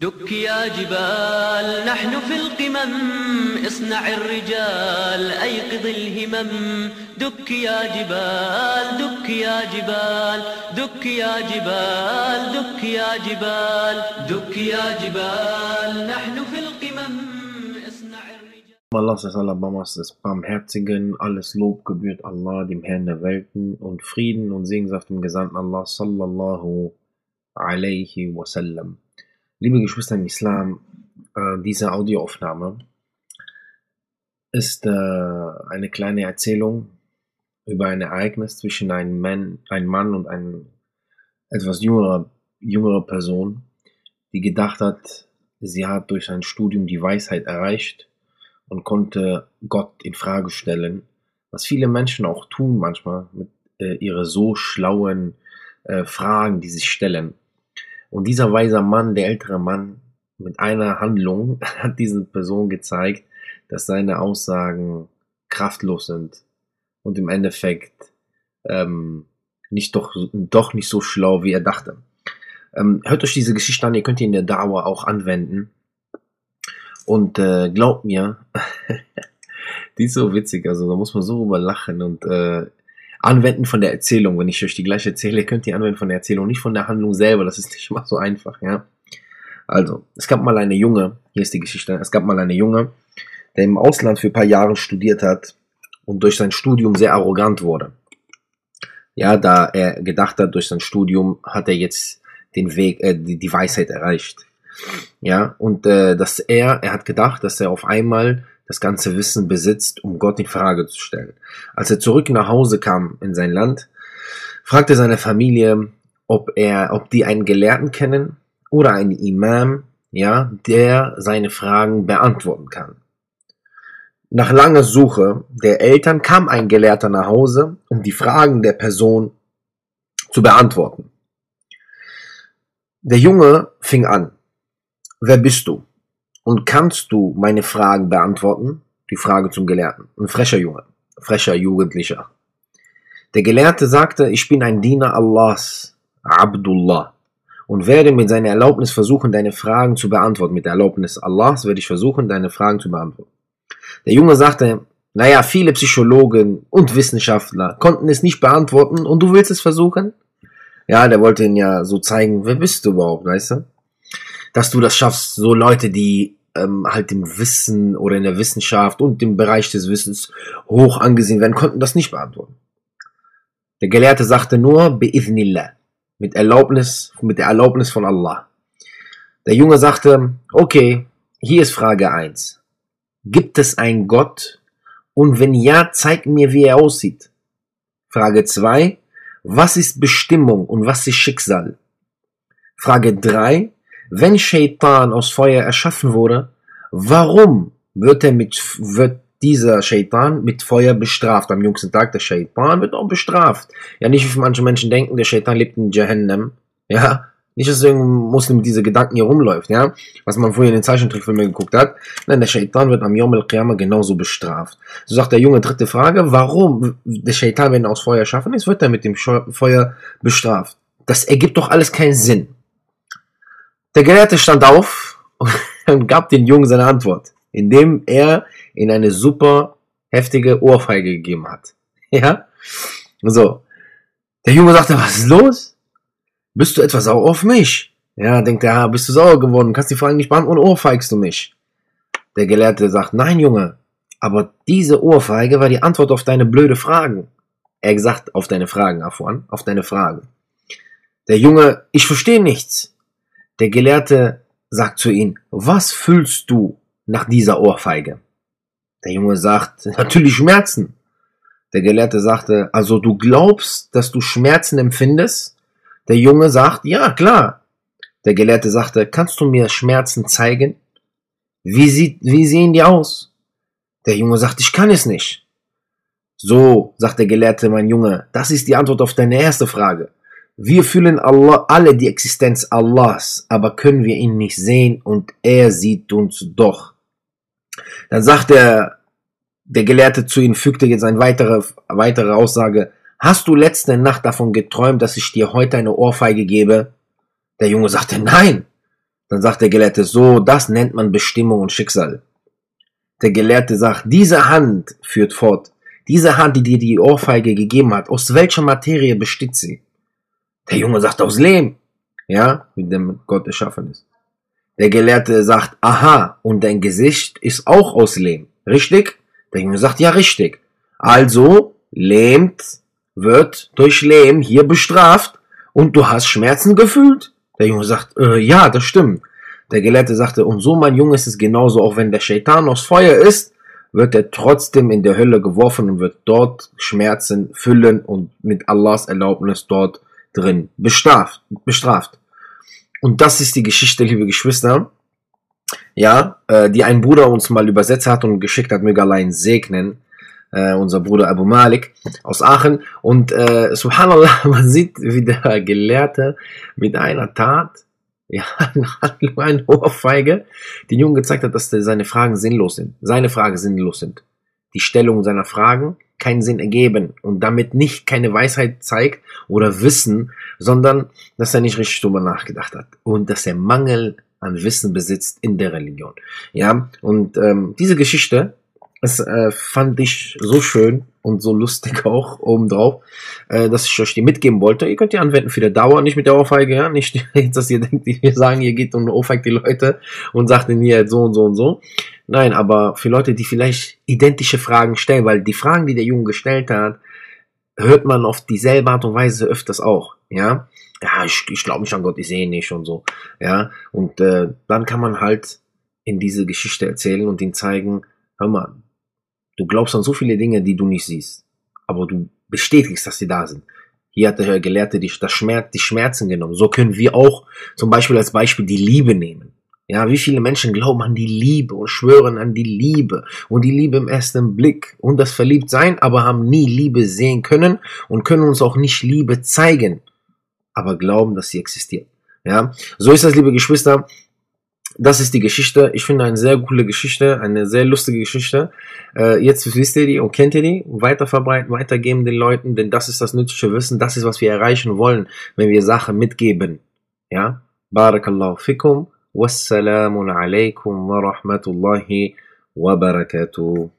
دك يا جبال نحن في القمم اصنع الرجال أيقظ الهمم دك يا جبال دك يا جبال دك يا جبال دك يا جبال دك يا جبال نحن في القمم اصنع الرجال Allah Alabamas des Barmherzigen, alles Lob gebührt Allah, dem Herrn der Welten, und Frieden und Segen auf dem Gesandten Allah, sallallahu alaihi wasallam. Liebe Geschwister im Islam, äh, diese Audioaufnahme ist äh, eine kleine Erzählung über ein Ereignis zwischen einem Mann, einem Mann und einer etwas jüngerer, jüngerer Person, die gedacht hat, sie hat durch sein Studium die Weisheit erreicht und konnte Gott in Frage stellen, was viele Menschen auch tun manchmal mit äh, ihre so schlauen Fragen, die sie stellen. Und dieser weise Mann, der ältere Mann, mit einer Handlung hat diesen Person gezeigt, dass seine Aussagen kraftlos sind und im Endeffekt ähm, nicht doch, doch nicht so schlau, wie er dachte. Ähm, hört euch diese Geschichte an, ihr könnt die in der Dauer auch anwenden. Und äh, glaubt mir, die ist so witzig, also da muss man so drüber lachen und äh, anwenden von der Erzählung. Wenn ich euch die gleiche erzähle, könnt ihr anwenden von der Erzählung, nicht von der Handlung selber. Das ist nicht immer so einfach, ja. Also, es gab mal eine Junge, hier ist die Geschichte, es gab mal eine Junge, der im Ausland für ein paar Jahre studiert hat und durch sein Studium sehr arrogant wurde. Ja, da er gedacht hat, durch sein Studium hat er jetzt den Weg, äh, die, die Weisheit erreicht. Ja, und äh, dass er, er hat gedacht, dass er auf einmal das ganze Wissen besitzt, um Gott in Frage zu stellen. Als er zurück nach Hause kam in sein Land, fragte seine Familie, ob er, ob die einen Gelehrten kennen oder einen Imam, ja, der seine Fragen beantworten kann. Nach langer Suche der Eltern kam ein Gelehrter nach Hause, um die Fragen der Person zu beantworten. Der Junge fing an. Wer bist du? Und kannst du meine Fragen beantworten? Die Frage zum Gelehrten. Ein frecher Junge, frecher Jugendlicher. Der Gelehrte sagte, ich bin ein Diener Allahs, Abdullah, und werde mit seiner Erlaubnis versuchen, deine Fragen zu beantworten. Mit der Erlaubnis Allahs werde ich versuchen, deine Fragen zu beantworten. Der Junge sagte, naja, viele Psychologen und Wissenschaftler konnten es nicht beantworten und du willst es versuchen? Ja, der wollte ihn ja so zeigen, wer bist du überhaupt, weißt du? Dass du das schaffst, so Leute, die ähm, halt im Wissen oder in der Wissenschaft und im Bereich des Wissens hoch angesehen werden, konnten das nicht beantworten. Der Gelehrte sagte nur, bi'ithnillah, mit Erlaubnis, mit der Erlaubnis von Allah. Der Junge sagte, okay, hier ist Frage eins: Gibt es einen Gott? Und wenn ja, zeig mir, wie er aussieht. Frage zwei: Was ist Bestimmung und was ist Schicksal? Frage drei: Wenn Shaitan aus Feuer erschaffen wurde, warum wird er mit, wird dieser Shaitan mit Feuer bestraft? Am jüngsten Tag der Shaitan wird auch bestraft. Ja, nicht wie manche Menschen denken, der Shaitan lebt in Jahannam. Ja, nicht, dass irgendein Muslim mit diese Gedanken hier rumläuft, ja, was man vorher in den Zeichentrickfilmen geguckt hat. Nein, der Shaitan wird am Yom al-Qiyamah genauso bestraft. So sagt der Junge, dritte Frage, warum der Shaitan, wenn er aus Feuer schaffen ist, wird er mit dem Feuer bestraft? Das ergibt doch alles keinen Sinn. Der Gelehrte stand auf und gab den Jungen seine Antwort, indem er in eine super heftige Ohrfeige gegeben hat. Ja? So. Der Junge sagte, was ist los? Bist du etwa sauer auf mich? Ja, denkt er, bist du sauer geworden, kannst die Fragen nicht beantworten, ohrfeigst du mich. Der Gelehrte sagt, nein, Junge, aber diese Ohrfeige war die Antwort auf deine blöde Fragen. Er gesagt, auf deine Fragen, Afwan, auf deine Fragen. Der Junge, ich verstehe nichts. Der Gelehrte sagt zu ihm, was fühlst du nach dieser Ohrfeige? Der Junge sagt, natürlich Schmerzen. Der Gelehrte sagte, also du glaubst, dass du Schmerzen empfindest? Der Junge sagt, ja, klar. Der Gelehrte sagte, kannst du mir Schmerzen zeigen? Wie, sieht, wie sehen die aus? Der Junge sagt, ich kann es nicht. So, sagt der Gelehrte, mein Junge, das ist die Antwort auf deine erste Frage. Wir fühlen Allah, alle die Existenz Allahs, aber können wir ihn nicht sehen und er sieht uns doch. Dann sagt der, der Gelehrte zu ihm, fügte jetzt eine weitere, weitere Aussage, hast du letzte Nacht davon geträumt, dass ich dir heute eine Ohrfeige gebe? Der Junge sagte, nein. Dann sagt der Gelehrte, so, das nennt man Bestimmung und Schicksal. Der Gelehrte sagt, diese Hand führt fort. Diese Hand, die dir die Ohrfeige gegeben hat, aus welcher Materie besteht sie? Der Junge sagt, aus Lehm. Ja, mit dem Gott erschaffen ist. Der Gelehrte sagt, aha, und dein Gesicht ist auch aus Lehm. Richtig? Der Junge sagt, ja, richtig. Also, lähmt wird durch Lehm hier bestraft und du hast Schmerzen gefühlt? Der Junge sagt, äh, ja, das stimmt. Der Gelehrte sagte, und so, mein Junge, ist es genauso, auch wenn der Shaitan aus Feuer ist, wird er trotzdem in der Hölle geworfen und wird dort Schmerzen füllen und mit Allahs Erlaubnis dort drin bestraft. bestraft. Und das ist die Geschichte, liebe Geschwister, ja, äh, die ein Bruder uns mal übersetzt hat und geschickt hat, möge allein segnen äh, unser Bruder Abu Malik aus Aachen. Und äh, subhanallah, man sieht, wie der Gelehrte mit einer Tat, ja, eine Ohrfeige, den Jungen gezeigt hat, dass seine Fragen sinnlos sind. Seine Fragen sinnlos sind. Die Stellung seiner Fragen keinen Sinn ergeben und damit nicht keine Weisheit zeigt oder Wissen, sondern dass er nicht richtig drüber nachgedacht hat und dass er Mangel an Wissen besitzt in der Religion. Ja, und ähm, diese Geschichte das äh, fand ich so schön und so lustig auch obendrauf, äh, dass ich euch die mitgeben wollte. Ihr könnt die anwenden für die Dauer, nicht mit der Ohrfeige, ja. Nicht, dass ihr denkt, wir sagen, ihr geht und ohrfeigt die Leute und sagt ihnen hier so und so und so. Nein, aber für Leute, die vielleicht identische Fragen stellen, weil die Fragen, die der Junge gestellt hat, hört man auf dieselbe Art und Weise öfters auch, ja. Ja, ich, ich glaube nicht an Gott, ich sehe nicht und so, ja. Und äh, dann kann man halt in diese Geschichte erzählen und ihn zeigen, hör mal, Du glaubst an so viele Dinge, die du nicht siehst, aber du bestätigst, dass sie da sind. Hier hat der Gelehrte die, das Schmerz, die Schmerzen genommen. So können wir auch zum Beispiel als Beispiel die Liebe nehmen. Ja, wie viele Menschen glauben an die Liebe und schwören an die Liebe und die Liebe im ersten Blick und das Verliebtsein, aber haben nie Liebe sehen können und können uns auch nicht Liebe zeigen, aber glauben, dass sie existiert. Ja, so ist das, liebe Geschwister das ist die Geschichte. Ich finde eine sehr coole Geschichte, eine sehr lustige Geschichte. Äh, jetzt wisst ihr die und kennt ihr die. Weiter verbreiten, weitergeben den Leuten, denn das ist das nützliche Wissen. Das ist, was wir erreichen wollen, wenn wir Sachen mitgeben. Ja? Barakallahu fikum. Wassalamu alaikum wa rahmatullahi wa barakatuh.